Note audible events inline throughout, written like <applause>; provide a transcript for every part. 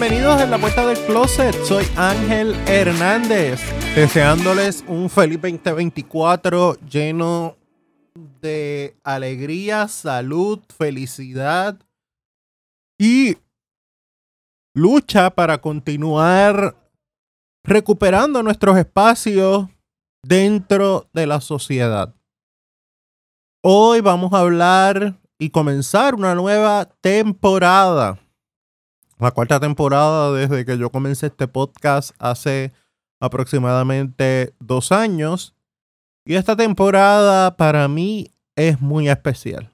Bienvenidos en la puerta del closet. Soy Ángel Hernández, deseándoles un feliz 2024 lleno de alegría, salud, felicidad y lucha para continuar recuperando nuestros espacios dentro de la sociedad. Hoy vamos a hablar y comenzar una nueva temporada. La cuarta temporada desde que yo comencé este podcast hace aproximadamente dos años. Y esta temporada para mí es muy especial.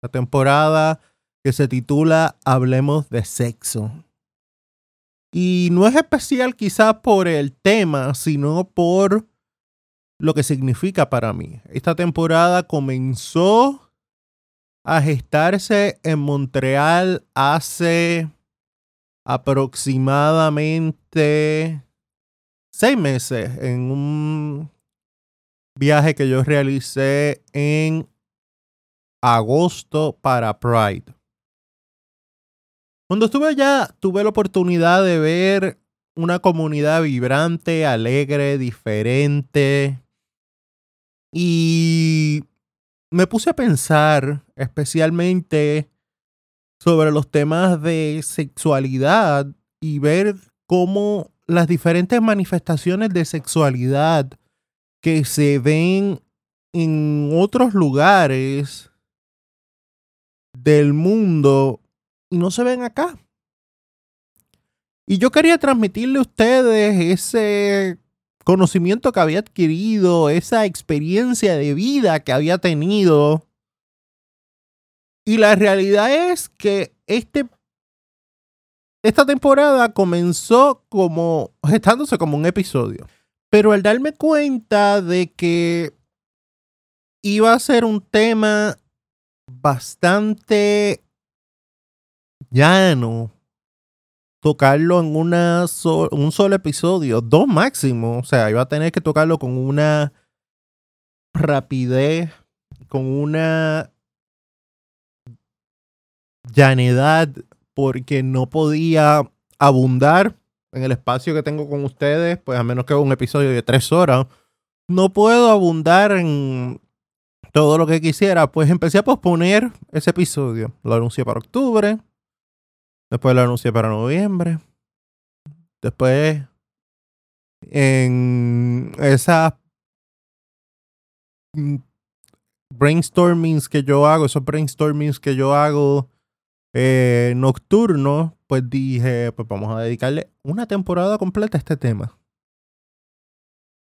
La temporada que se titula Hablemos de sexo. Y no es especial quizás por el tema, sino por lo que significa para mí. Esta temporada comenzó a gestarse en Montreal hace aproximadamente seis meses en un viaje que yo realicé en agosto para Pride. Cuando estuve allá, tuve la oportunidad de ver una comunidad vibrante, alegre, diferente. Y me puse a pensar especialmente sobre los temas de sexualidad y ver cómo las diferentes manifestaciones de sexualidad que se ven en otros lugares del mundo y no se ven acá. Y yo quería transmitirle a ustedes ese conocimiento que había adquirido, esa experiencia de vida que había tenido. Y la realidad es que este, esta temporada comenzó como <laughs> gestándose como un episodio. Pero al darme cuenta de que iba a ser un tema bastante llano tocarlo en una un solo episodio, dos máximo. O sea, iba a tener que tocarlo con una rapidez, con una llanedad, porque no podía abundar en el espacio que tengo con ustedes, pues a menos que un episodio de tres horas. No puedo abundar en todo lo que quisiera, pues empecé a posponer ese episodio. Lo anuncié para octubre, Después lo anuncié para noviembre. Después, en esas brainstormings que yo hago, esos brainstormings que yo hago eh, nocturnos, pues dije, pues vamos a dedicarle una temporada completa a este tema.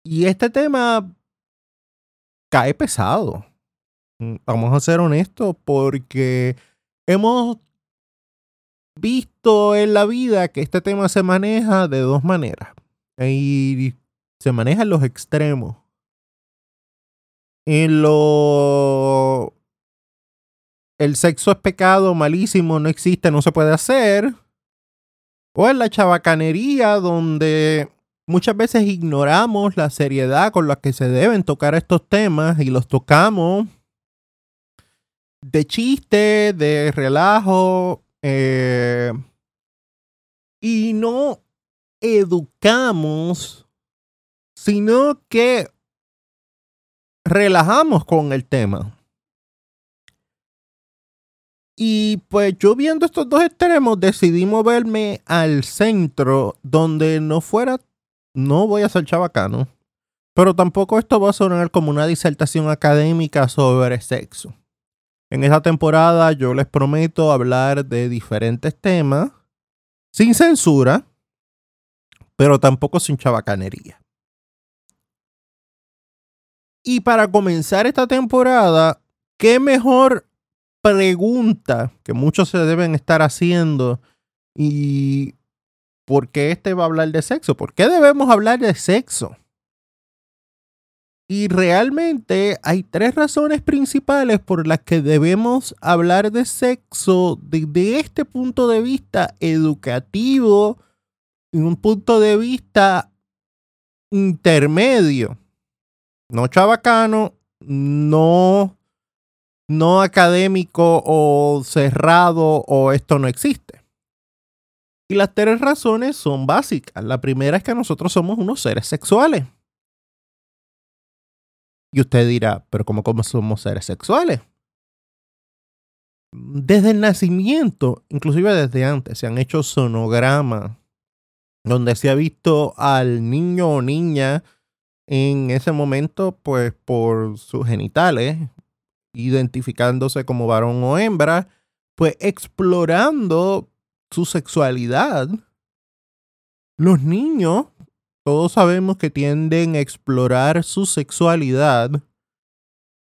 Y este tema cae pesado. Mm, vamos a ser honestos porque hemos visto en la vida que este tema se maneja de dos maneras. Se maneja en los extremos. En lo... El sexo es pecado, malísimo, no existe, no se puede hacer. O en la chabacanería, donde muchas veces ignoramos la seriedad con la que se deben tocar estos temas y los tocamos de chiste, de relajo, eh, y no educamos, sino que relajamos con el tema. Y pues yo viendo estos dos extremos decidí moverme al centro donde no fuera, no voy a ser chabacano, pero tampoco esto va a sonar como una disertación académica sobre sexo. En esta temporada yo les prometo hablar de diferentes temas sin censura, pero tampoco sin chabacanería. Y para comenzar esta temporada, ¿qué mejor pregunta que muchos se deben estar haciendo? ¿Y por qué este va a hablar de sexo? ¿Por qué debemos hablar de sexo? Y realmente hay tres razones principales por las que debemos hablar de sexo desde este punto de vista educativo, en un punto de vista intermedio. No chabacano, no, no académico o cerrado o esto no existe. Y las tres razones son básicas. La primera es que nosotros somos unos seres sexuales. Y usted dirá, pero ¿cómo, somos seres sexuales? Desde el nacimiento, inclusive desde antes, se han hecho sonogramas donde se ha visto al niño o niña en ese momento, pues por sus genitales, identificándose como varón o hembra, pues explorando su sexualidad. Los niños, todos sabemos que tienden a explorar su sexualidad.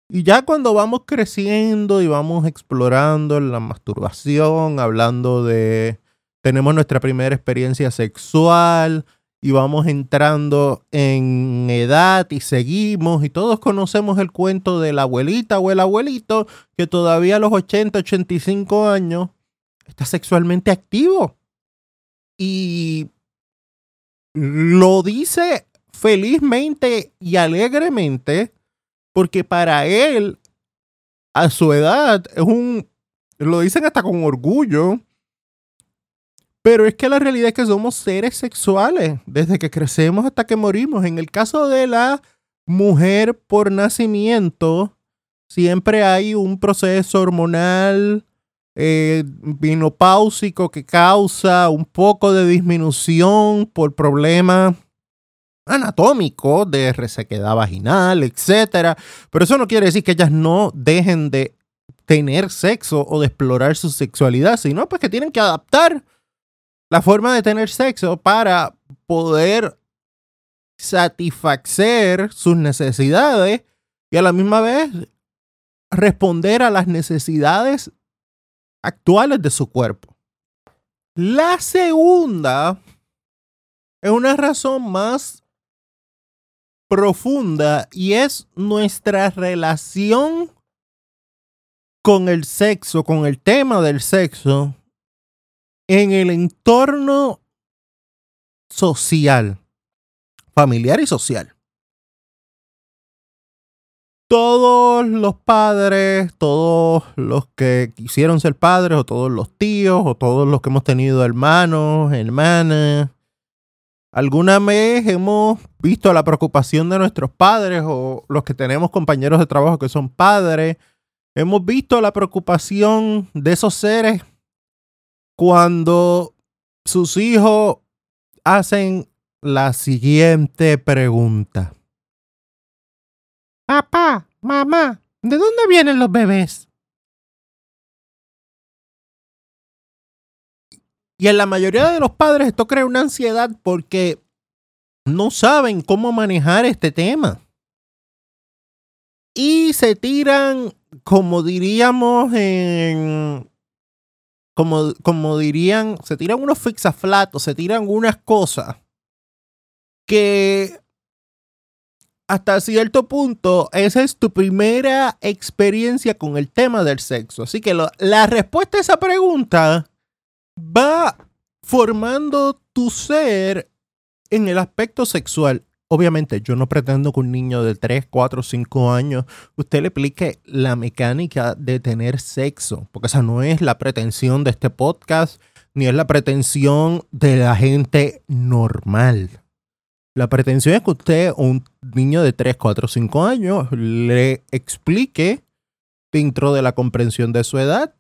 Y ya cuando vamos creciendo y vamos explorando la masturbación, hablando de, tenemos nuestra primera experiencia sexual y vamos entrando en edad y seguimos y todos conocemos el cuento de la abuelita o el abuelito que todavía a los 80, 85 años está sexualmente activo. Y lo dice felizmente y alegremente porque para él, a su edad, es un, lo dicen hasta con orgullo, pero es que la realidad es que somos seres sexuales desde que crecemos hasta que morimos. En el caso de la mujer por nacimiento, siempre hay un proceso hormonal eh, vinopáusico que causa un poco de disminución por problemas anatómicos de resequedad vaginal, etc. Pero eso no quiere decir que ellas no dejen de tener sexo o de explorar su sexualidad, sino pues que tienen que adaptar la forma de tener sexo para poder satisfacer sus necesidades y a la misma vez responder a las necesidades actuales de su cuerpo. La segunda es una razón más profunda y es nuestra relación con el sexo, con el tema del sexo en el entorno social, familiar y social. Todos los padres, todos los que quisieron ser padres, o todos los tíos, o todos los que hemos tenido hermanos, hermanas, alguna vez hemos visto la preocupación de nuestros padres o los que tenemos compañeros de trabajo que son padres, hemos visto la preocupación de esos seres cuando sus hijos hacen la siguiente pregunta. Papá, mamá, ¿de dónde vienen los bebés? Y en la mayoría de los padres esto crea una ansiedad porque no saben cómo manejar este tema. Y se tiran, como diríamos en... Como, como dirían, se tiran unos fixaflatos, se tiran unas cosas que hasta cierto punto, esa es tu primera experiencia con el tema del sexo. Así que la respuesta a esa pregunta va formando tu ser en el aspecto sexual. Obviamente, yo no pretendo que un niño de 3, 4, 5 años usted le explique la mecánica de tener sexo, porque esa no es la pretensión de este podcast, ni es la pretensión de la gente normal. La pretensión es que usted, un niño de 3, 4, 5 años, le explique dentro de la comprensión de su edad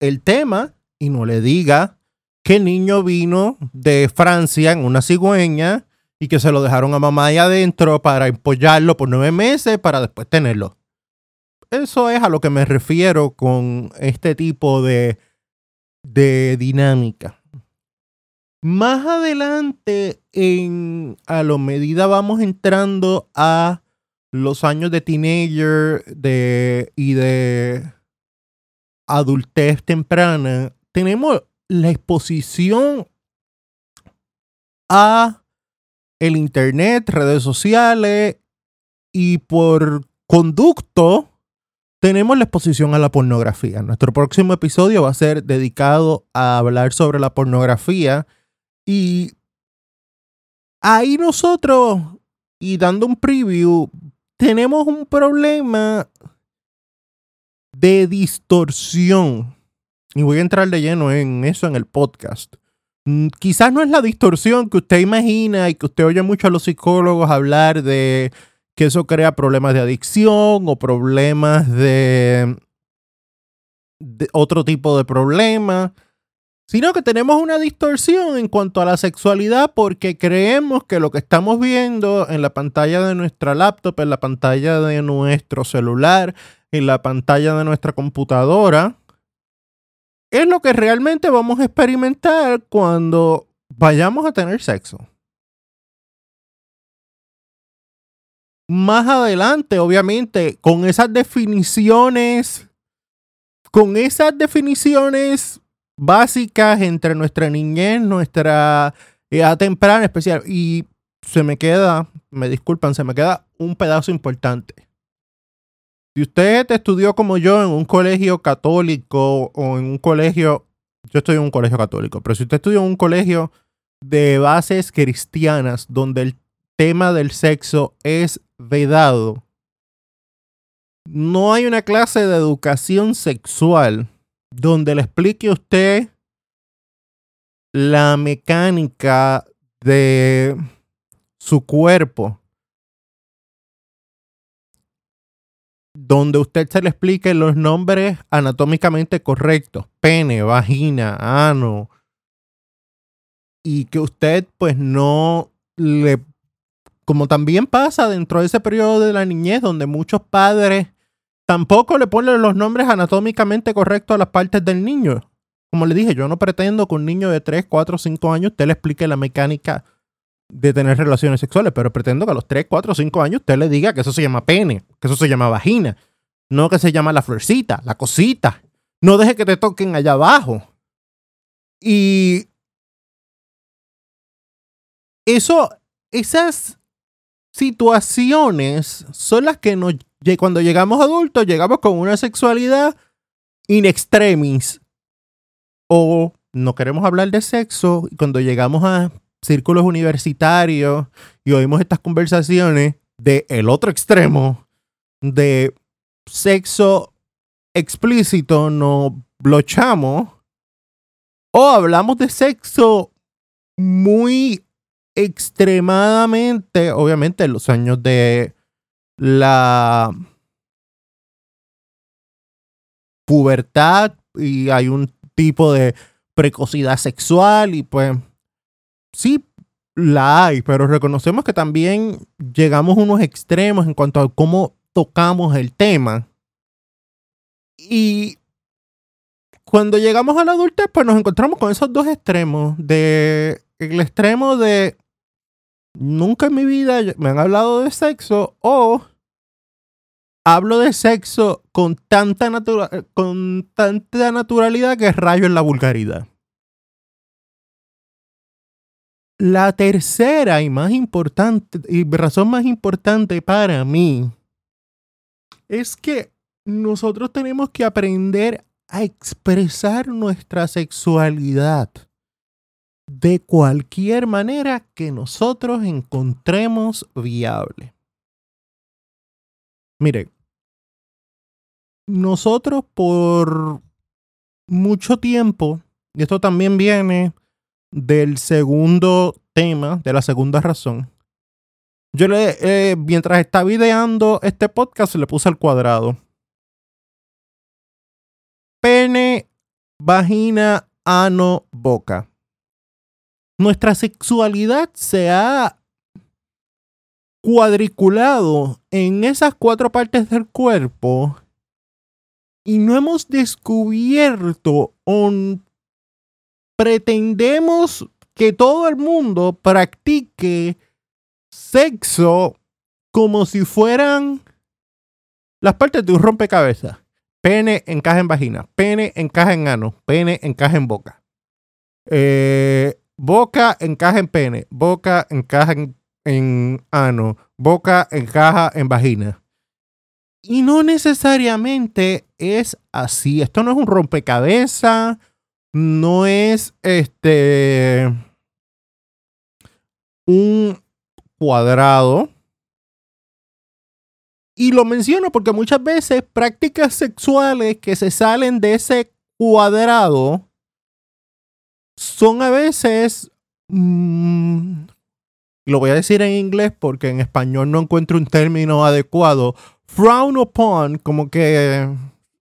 el tema y no le diga que el niño vino de Francia en una cigüeña y que se lo dejaron a mamá ahí adentro para empollarlo por nueve meses para después tenerlo. Eso es a lo que me refiero con este tipo de, de dinámica. Más adelante, en, a lo medida vamos entrando a los años de teenager de, y de adultez temprana, tenemos la exposición a el internet, redes sociales y por conducto tenemos la exposición a la pornografía. Nuestro próximo episodio va a ser dedicado a hablar sobre la pornografía y ahí nosotros, y dando un preview, tenemos un problema de distorsión. Y voy a entrar de lleno en eso en el podcast. Mm, quizás no es la distorsión que usted imagina y que usted oye mucho a los psicólogos hablar de que eso crea problemas de adicción o problemas de, de otro tipo de problemas sino que tenemos una distorsión en cuanto a la sexualidad porque creemos que lo que estamos viendo en la pantalla de nuestra laptop, en la pantalla de nuestro celular, en la pantalla de nuestra computadora, es lo que realmente vamos a experimentar cuando vayamos a tener sexo. Más adelante, obviamente, con esas definiciones, con esas definiciones básicas entre nuestra niñez, nuestra edad temprana especial. Y se me queda, me disculpan, se me queda un pedazo importante. Si usted estudió como yo en un colegio católico o en un colegio, yo estoy en un colegio católico, pero si usted estudió en un colegio de bases cristianas donde el tema del sexo es vedado, no hay una clase de educación sexual donde le explique a usted la mecánica de su cuerpo. Donde usted se le explique los nombres anatómicamente correctos. Pene, vagina, ano. Y que usted pues no le... Como también pasa dentro de ese periodo de la niñez donde muchos padres Tampoco le ponen los nombres anatómicamente correctos a las partes del niño. Como le dije, yo no pretendo que un niño de 3, 4, 5 años usted le explique la mecánica de tener relaciones sexuales, pero pretendo que a los 3, 4, 5 años usted le diga que eso se llama pene, que eso se llama vagina, no que se llama la florcita, la cosita. No deje que te toquen allá abajo. Y eso, esas situaciones son las que nos cuando llegamos adultos, llegamos con una sexualidad in extremis. O no queremos hablar de sexo. Y cuando llegamos a círculos universitarios y oímos estas conversaciones de el otro extremo, de sexo explícito, nos blochamos. O hablamos de sexo muy extremadamente, obviamente en los años de la pubertad y hay un tipo de precocidad sexual y pues sí la hay, pero reconocemos que también llegamos a unos extremos en cuanto a cómo tocamos el tema. Y cuando llegamos a la adultez, pues nos encontramos con esos dos extremos. De el extremo de nunca en mi vida me han hablado de sexo o hablo de sexo con tanta, con tanta naturalidad que rayo en la vulgaridad. La tercera y más importante, y razón más importante para mí, es que nosotros tenemos que aprender a expresar nuestra sexualidad de cualquier manera que nosotros encontremos viable. Mire, nosotros por mucho tiempo, y esto también viene del segundo tema, de la segunda razón, yo le, eh, mientras estaba ideando este podcast, le puse al cuadrado. Pene, vagina, ano, boca nuestra sexualidad se ha cuadriculado en esas cuatro partes del cuerpo y no hemos descubierto o pretendemos que todo el mundo practique sexo como si fueran las partes de un rompecabezas. Pene encaja en vagina, pene encaja en ano, pene encaja en boca. Eh, Boca encaja en pene, boca encaja en, ano, boca encaja en vagina. Y no necesariamente es así. Esto no es un rompecabezas, no es este un cuadrado. Y lo menciono porque muchas veces prácticas sexuales que se salen de ese cuadrado son a veces, mm, lo voy a decir en inglés porque en español no encuentro un término adecuado, frown upon, como que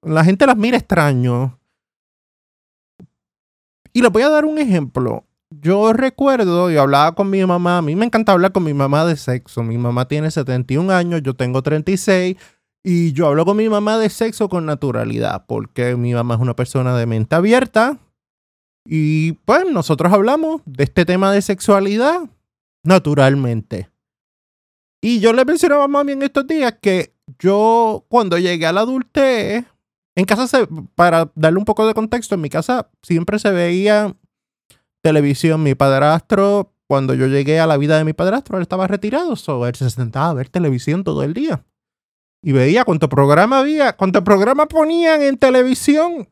la gente las mira extraño. Y les voy a dar un ejemplo. Yo recuerdo, y hablaba con mi mamá, a mí me encanta hablar con mi mamá de sexo. Mi mamá tiene 71 años, yo tengo 36, y yo hablo con mi mamá de sexo con naturalidad, porque mi mamá es una persona de mente abierta. Y pues nosotros hablamos de este tema de sexualidad naturalmente. Y yo le mencionaba a mami en estos días que yo cuando llegué a la adultez, en casa, se, para darle un poco de contexto, en mi casa siempre se veía televisión. Mi padrastro, cuando yo llegué a la vida de mi padrastro, él estaba retirado, so él se sentaba a ver televisión todo el día. Y veía cuánto programa había, cuánto programa ponían en televisión,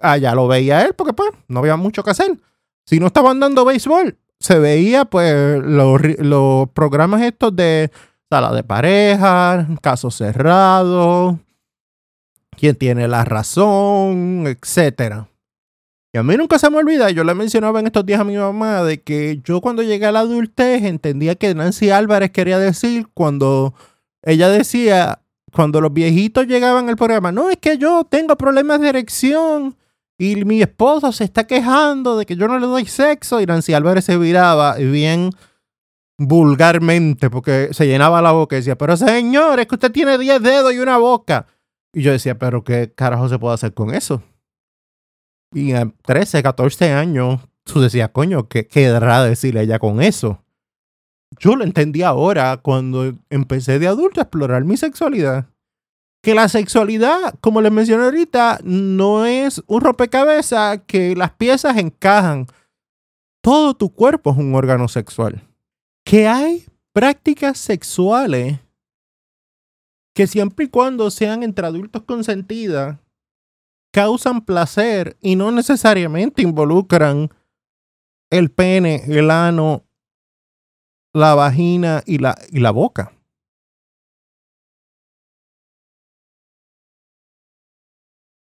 allá lo veía él, porque pues no había mucho que hacer. Si no estaban dando béisbol, se veía pues los, los programas estos de sala de pareja, caso cerrado, quién tiene la razón, etcétera. Y a mí nunca se me olvida, yo le mencionaba en estos días a mi mamá de que yo cuando llegué a la adultez entendía que Nancy Álvarez quería decir cuando ella decía, cuando los viejitos llegaban al programa, no, es que yo tengo problemas de erección y mi esposo se está quejando de que yo no le doy sexo y Nancy Álvarez se viraba bien vulgarmente porque se llenaba la boca y decía, pero señor, es que usted tiene 10 dedos y una boca. Y yo decía, pero ¿qué carajo se puede hacer con eso? Y a 13, 14 años, tú decías, coño, ¿qué querrá decirle ella con eso? Yo lo entendí ahora cuando empecé de adulto a explorar mi sexualidad. Que la sexualidad, como les mencioné ahorita, no es un rompecabezas que las piezas encajan. Todo tu cuerpo es un órgano sexual. Que hay prácticas sexuales que siempre y cuando sean entre adultos consentidas, causan placer y no necesariamente involucran el pene, el ano, la vagina y la, y la boca.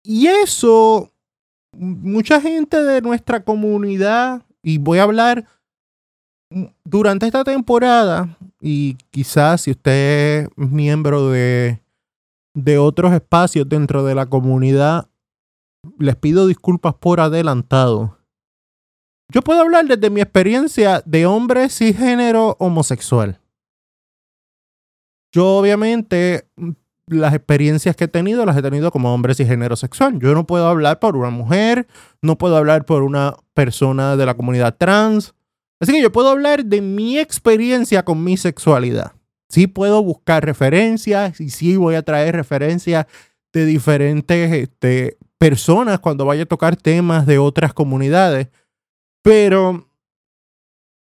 Y eso, mucha gente de nuestra comunidad, y voy a hablar durante esta temporada, y quizás si usted es miembro de, de otros espacios dentro de la comunidad, les pido disculpas por adelantado. Yo puedo hablar desde mi experiencia de hombre cisgénero homosexual. Yo obviamente las experiencias que he tenido las he tenido como hombre cisgénero sexual. Yo no puedo hablar por una mujer, no puedo hablar por una persona de la comunidad trans. Así que yo puedo hablar de mi experiencia con mi sexualidad. Sí puedo buscar referencias y sí voy a traer referencias de diferentes este, personas cuando vaya a tocar temas de otras comunidades. Pero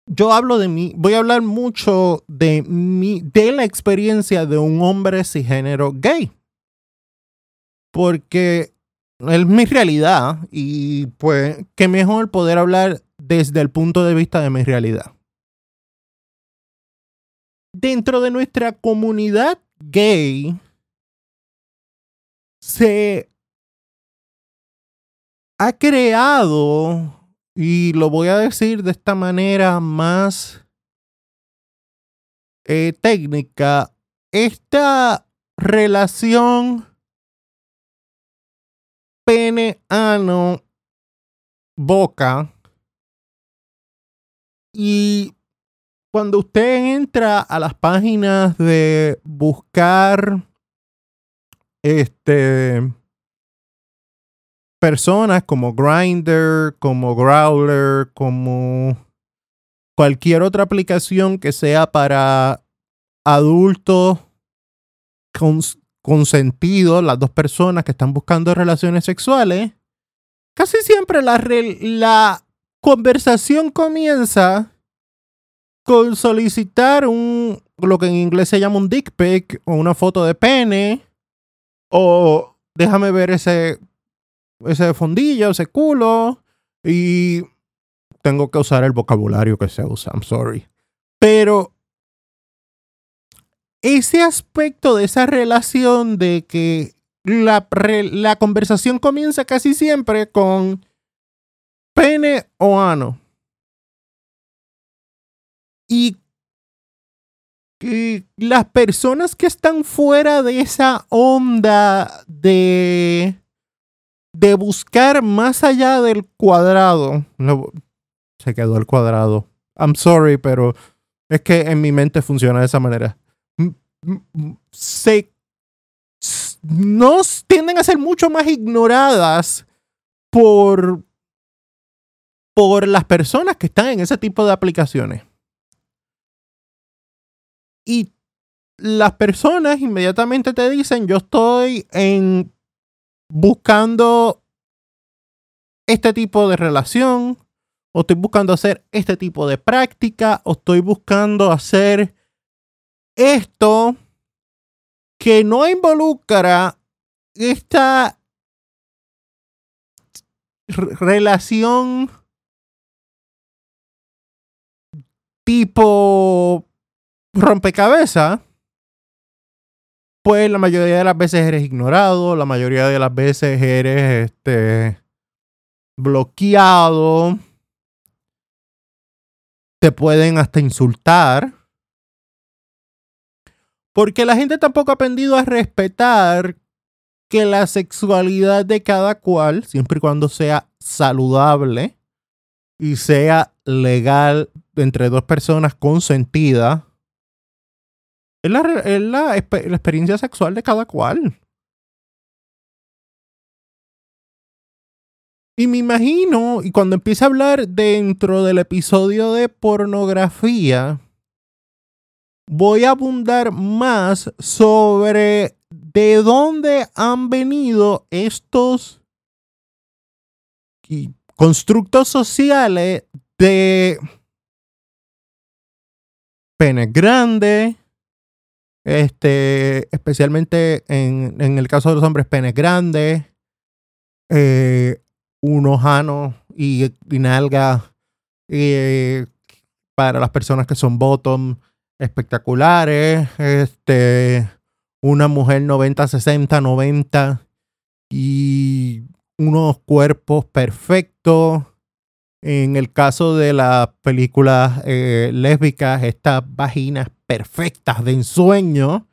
yo hablo de mí, voy a hablar mucho de mi, de la experiencia de un hombre cisgénero gay. Porque es mi realidad y pues qué mejor poder hablar desde el punto de vista de mi realidad. Dentro de nuestra comunidad gay se ha creado, y lo voy a decir de esta manera más eh, técnica, esta relación pene-ano boca y cuando usted entra a las páginas de buscar este personas como Grinder, como Growler, como cualquier otra aplicación que sea para adultos consentidos, las dos personas que están buscando relaciones sexuales, casi siempre la conversación comienza con solicitar un, lo que en inglés se llama un dick pic o una foto de pene o déjame ver ese ese fondillo, ese culo, y tengo que usar el vocabulario que se usa, I'm sorry. Pero ese aspecto de esa relación de que la, la conversación comienza casi siempre con pene o ano. Y, las personas que están fuera de esa onda de de buscar más allá del cuadrado. se quedó el cuadrado. I'm sorry, pero es que en mi mente funciona de esa manera. Se no tienden a ser mucho más ignoradas por por las personas que están en ese tipo de aplicaciones. Y las personas inmediatamente te dicen, yo estoy en buscando este tipo de relación, o estoy buscando hacer este tipo de práctica, o estoy buscando hacer esto que no involucra esta relación tipo rompecabezas pues la mayoría de las veces eres ignorado, la mayoría de las veces eres este, bloqueado, te pueden hasta insultar. Porque la gente tampoco ha aprendido a respetar que la sexualidad de cada cual, siempre y cuando sea saludable y sea legal entre dos personas consentidas, es la, experiencia sexual de cada cual. Y me imagino, y cuando empiece a hablar dentro del episodio de pornografía, voy a abundar más sobre de dónde han venido estos constructos sociales de pene grande, este, especialmente en, en el caso de los hombres, penes grandes, eh, unos anos y, y nalgas eh, para las personas que son bottom espectaculares, este, una mujer 90, 60, 90 y unos cuerpos perfectos. En el caso de las películas eh, lésbicas, estas vaginas perfectas de ensueño,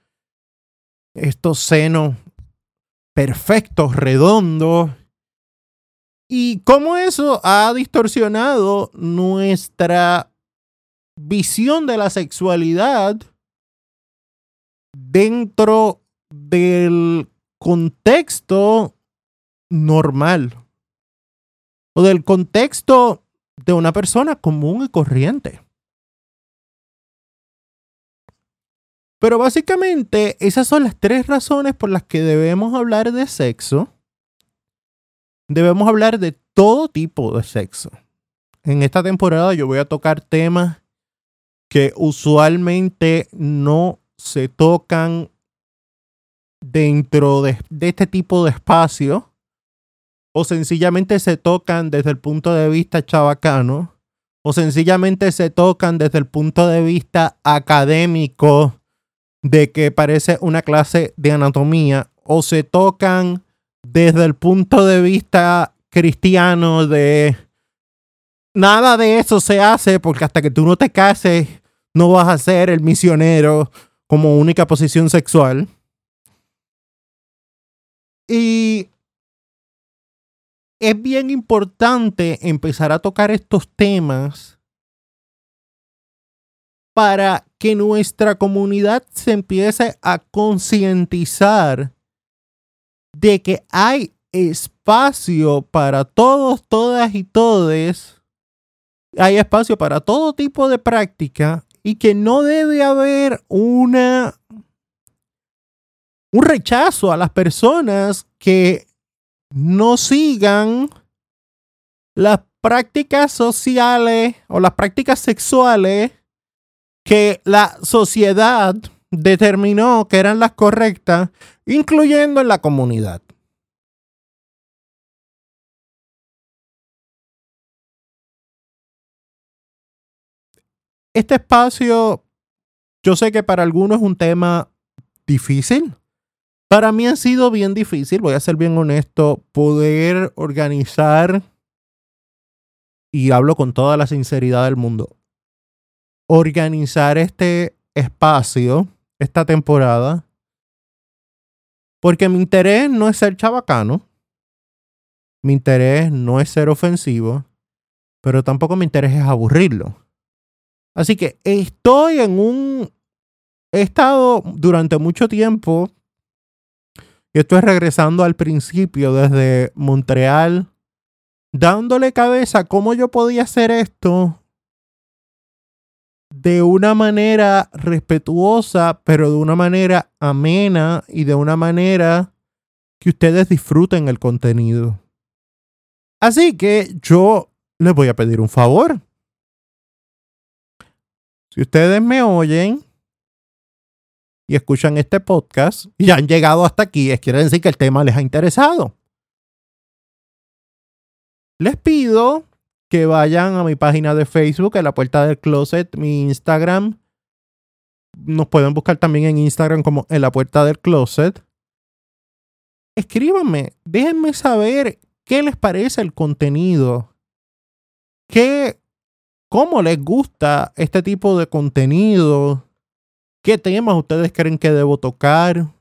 estos senos perfectos, redondos, y cómo eso ha distorsionado nuestra visión de la sexualidad dentro del contexto normal o del contexto de una persona común y corriente. Pero básicamente esas son las tres razones por las que debemos hablar de sexo. Debemos hablar de todo tipo de sexo. En esta temporada yo voy a tocar temas que usualmente no se tocan dentro de, este tipo de espacio o sencillamente se tocan desde el punto de vista chabacano o sencillamente se tocan desde el punto de vista académico de que parece una clase de anatomía o se tocan desde el punto de vista cristiano de nada de eso se hace porque hasta que tú no te cases no vas a ser el misionero como única posición sexual. Y es bien importante empezar a tocar estos temas para que nuestra comunidad se empiece a concientizar de que hay espacio para todos, todas y todes. Hay espacio para todo tipo de práctica y que no debe haber una un rechazo a las personas que no sigan las prácticas sociales o las prácticas sexuales que la sociedad determinó que eran las correctas, incluyendo en la comunidad. Este espacio, yo sé que para algunos es un tema difícil. Para mí ha sido bien difícil, voy a ser bien honesto, poder organizar y hablo con toda la sinceridad del mundo, organizar este espacio, esta temporada, porque mi interés no es ser chabacano, mi interés no es ser ofensivo, pero tampoco mi interés es aburrirlo. Así que estoy en un... He estado durante mucho tiempo, y estoy regresando al principio desde Montreal, dándole cabeza a cómo yo podía hacer esto de una manera respetuosa, pero de una manera amena y de una manera que ustedes disfruten el contenido. Así que yo les voy a pedir un favor. Si ustedes me oyen y escuchan este podcast y han llegado hasta aquí, es quiere decir que el tema les ha interesado. Les pido que vayan a mi página de Facebook, a la puerta del closet, mi Instagram. Nos pueden buscar también en Instagram como en la puerta del closet. Escríbanme, déjenme saber qué les parece el contenido. ¿Qué, ¿Cómo les gusta este tipo de contenido? ¿Qué temas ustedes creen que debo tocar?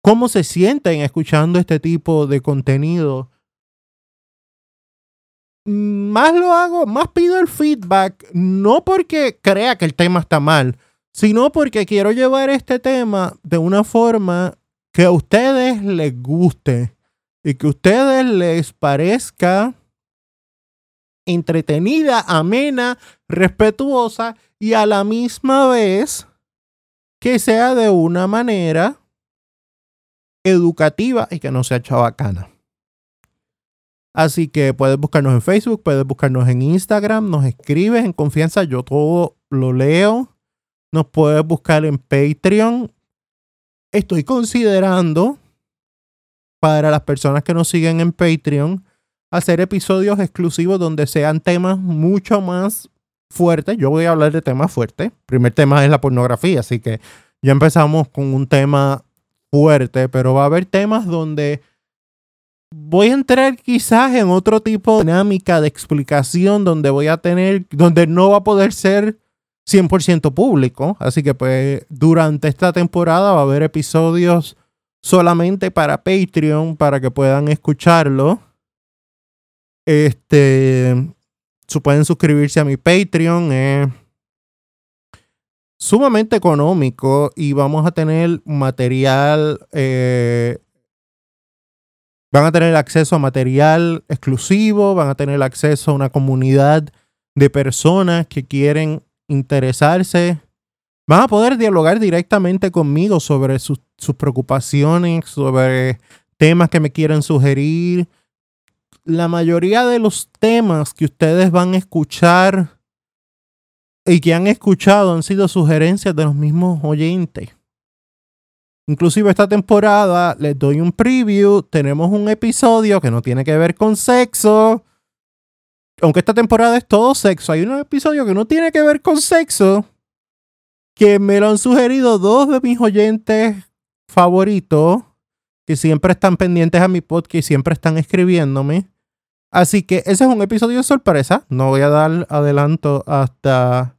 ¿Cómo se sienten escuchando este tipo de contenido? más lo hago, más pido el feedback, no porque crea que el tema está mal, sino porque quiero llevar este tema de una forma que a ustedes les guste y que a ustedes les parezca entretenida, amena, respetuosa y a la misma vez que sea de una manera educativa y que no sea chabacana. Así que puedes buscarnos en Facebook, puedes buscarnos en Instagram, nos escribes en confianza, yo todo lo leo. Nos puedes buscar en Patreon. Estoy considerando para las personas que nos siguen en Patreon hacer episodios exclusivos donde sean temas mucho más fuertes. Yo voy a hablar de temas fuertes. Primer tema es la pornografía, así que ya empezamos con un tema fuerte, pero va a haber temas donde voy a entrar quizás en otro tipo de dinámica de explicación donde voy a tener, donde no va a poder ser 100% público. Así que pues durante esta temporada va a haber episodios solamente para Patreon para que puedan escucharlo. Este, pueden suscribirse a mi Patreon. Es sumamente económico y vamos a tener material eh, Van a tener acceso a material exclusivo, van a tener acceso a una comunidad de personas que quieren interesarse. Van a poder dialogar directamente conmigo sobre sus, preocupaciones, sobre temas que me quieren sugerir. La mayoría de los temas que ustedes van a escuchar y que han escuchado han sido sugerencias de los mismos oyentes. Inclusive esta temporada les doy un preview. Tenemos un episodio que no tiene que ver con sexo. Aunque esta temporada es todo sexo. Hay un episodio que no tiene que ver con sexo. Que me lo han sugerido dos de mis oyentes favoritos. Que siempre están pendientes a mi podcast y siempre están escribiéndome. Así que ese es un episodio de sorpresa. No voy a dar adelanto hasta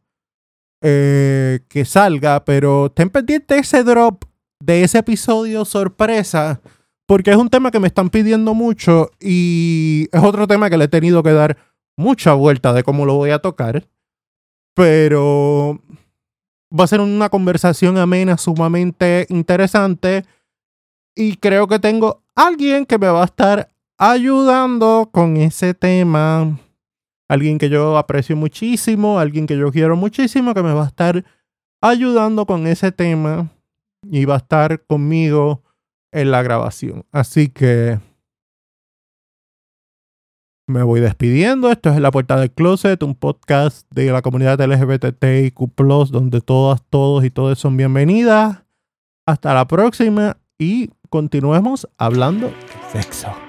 eh, que salga. Pero estén pendientes ese drop de ese episodio sorpresa, porque es un tema que me están pidiendo mucho y es otro tema que le he tenido que dar mucha vuelta de cómo lo voy a tocar, pero va a ser una conversación amena, sumamente interesante y creo que tengo alguien que me va a estar ayudando con ese tema. Alguien que yo aprecio muchísimo, alguien que yo quiero muchísimo, que me va a estar ayudando con ese tema y va a estar conmigo en la grabación. Así que me voy despidiendo. Esto es La Puerta del Closet, un podcast de la comunidad LGBTIQ, donde todas, todos y todas son bienvenidas. Hasta la próxima y continuemos hablando de sexo.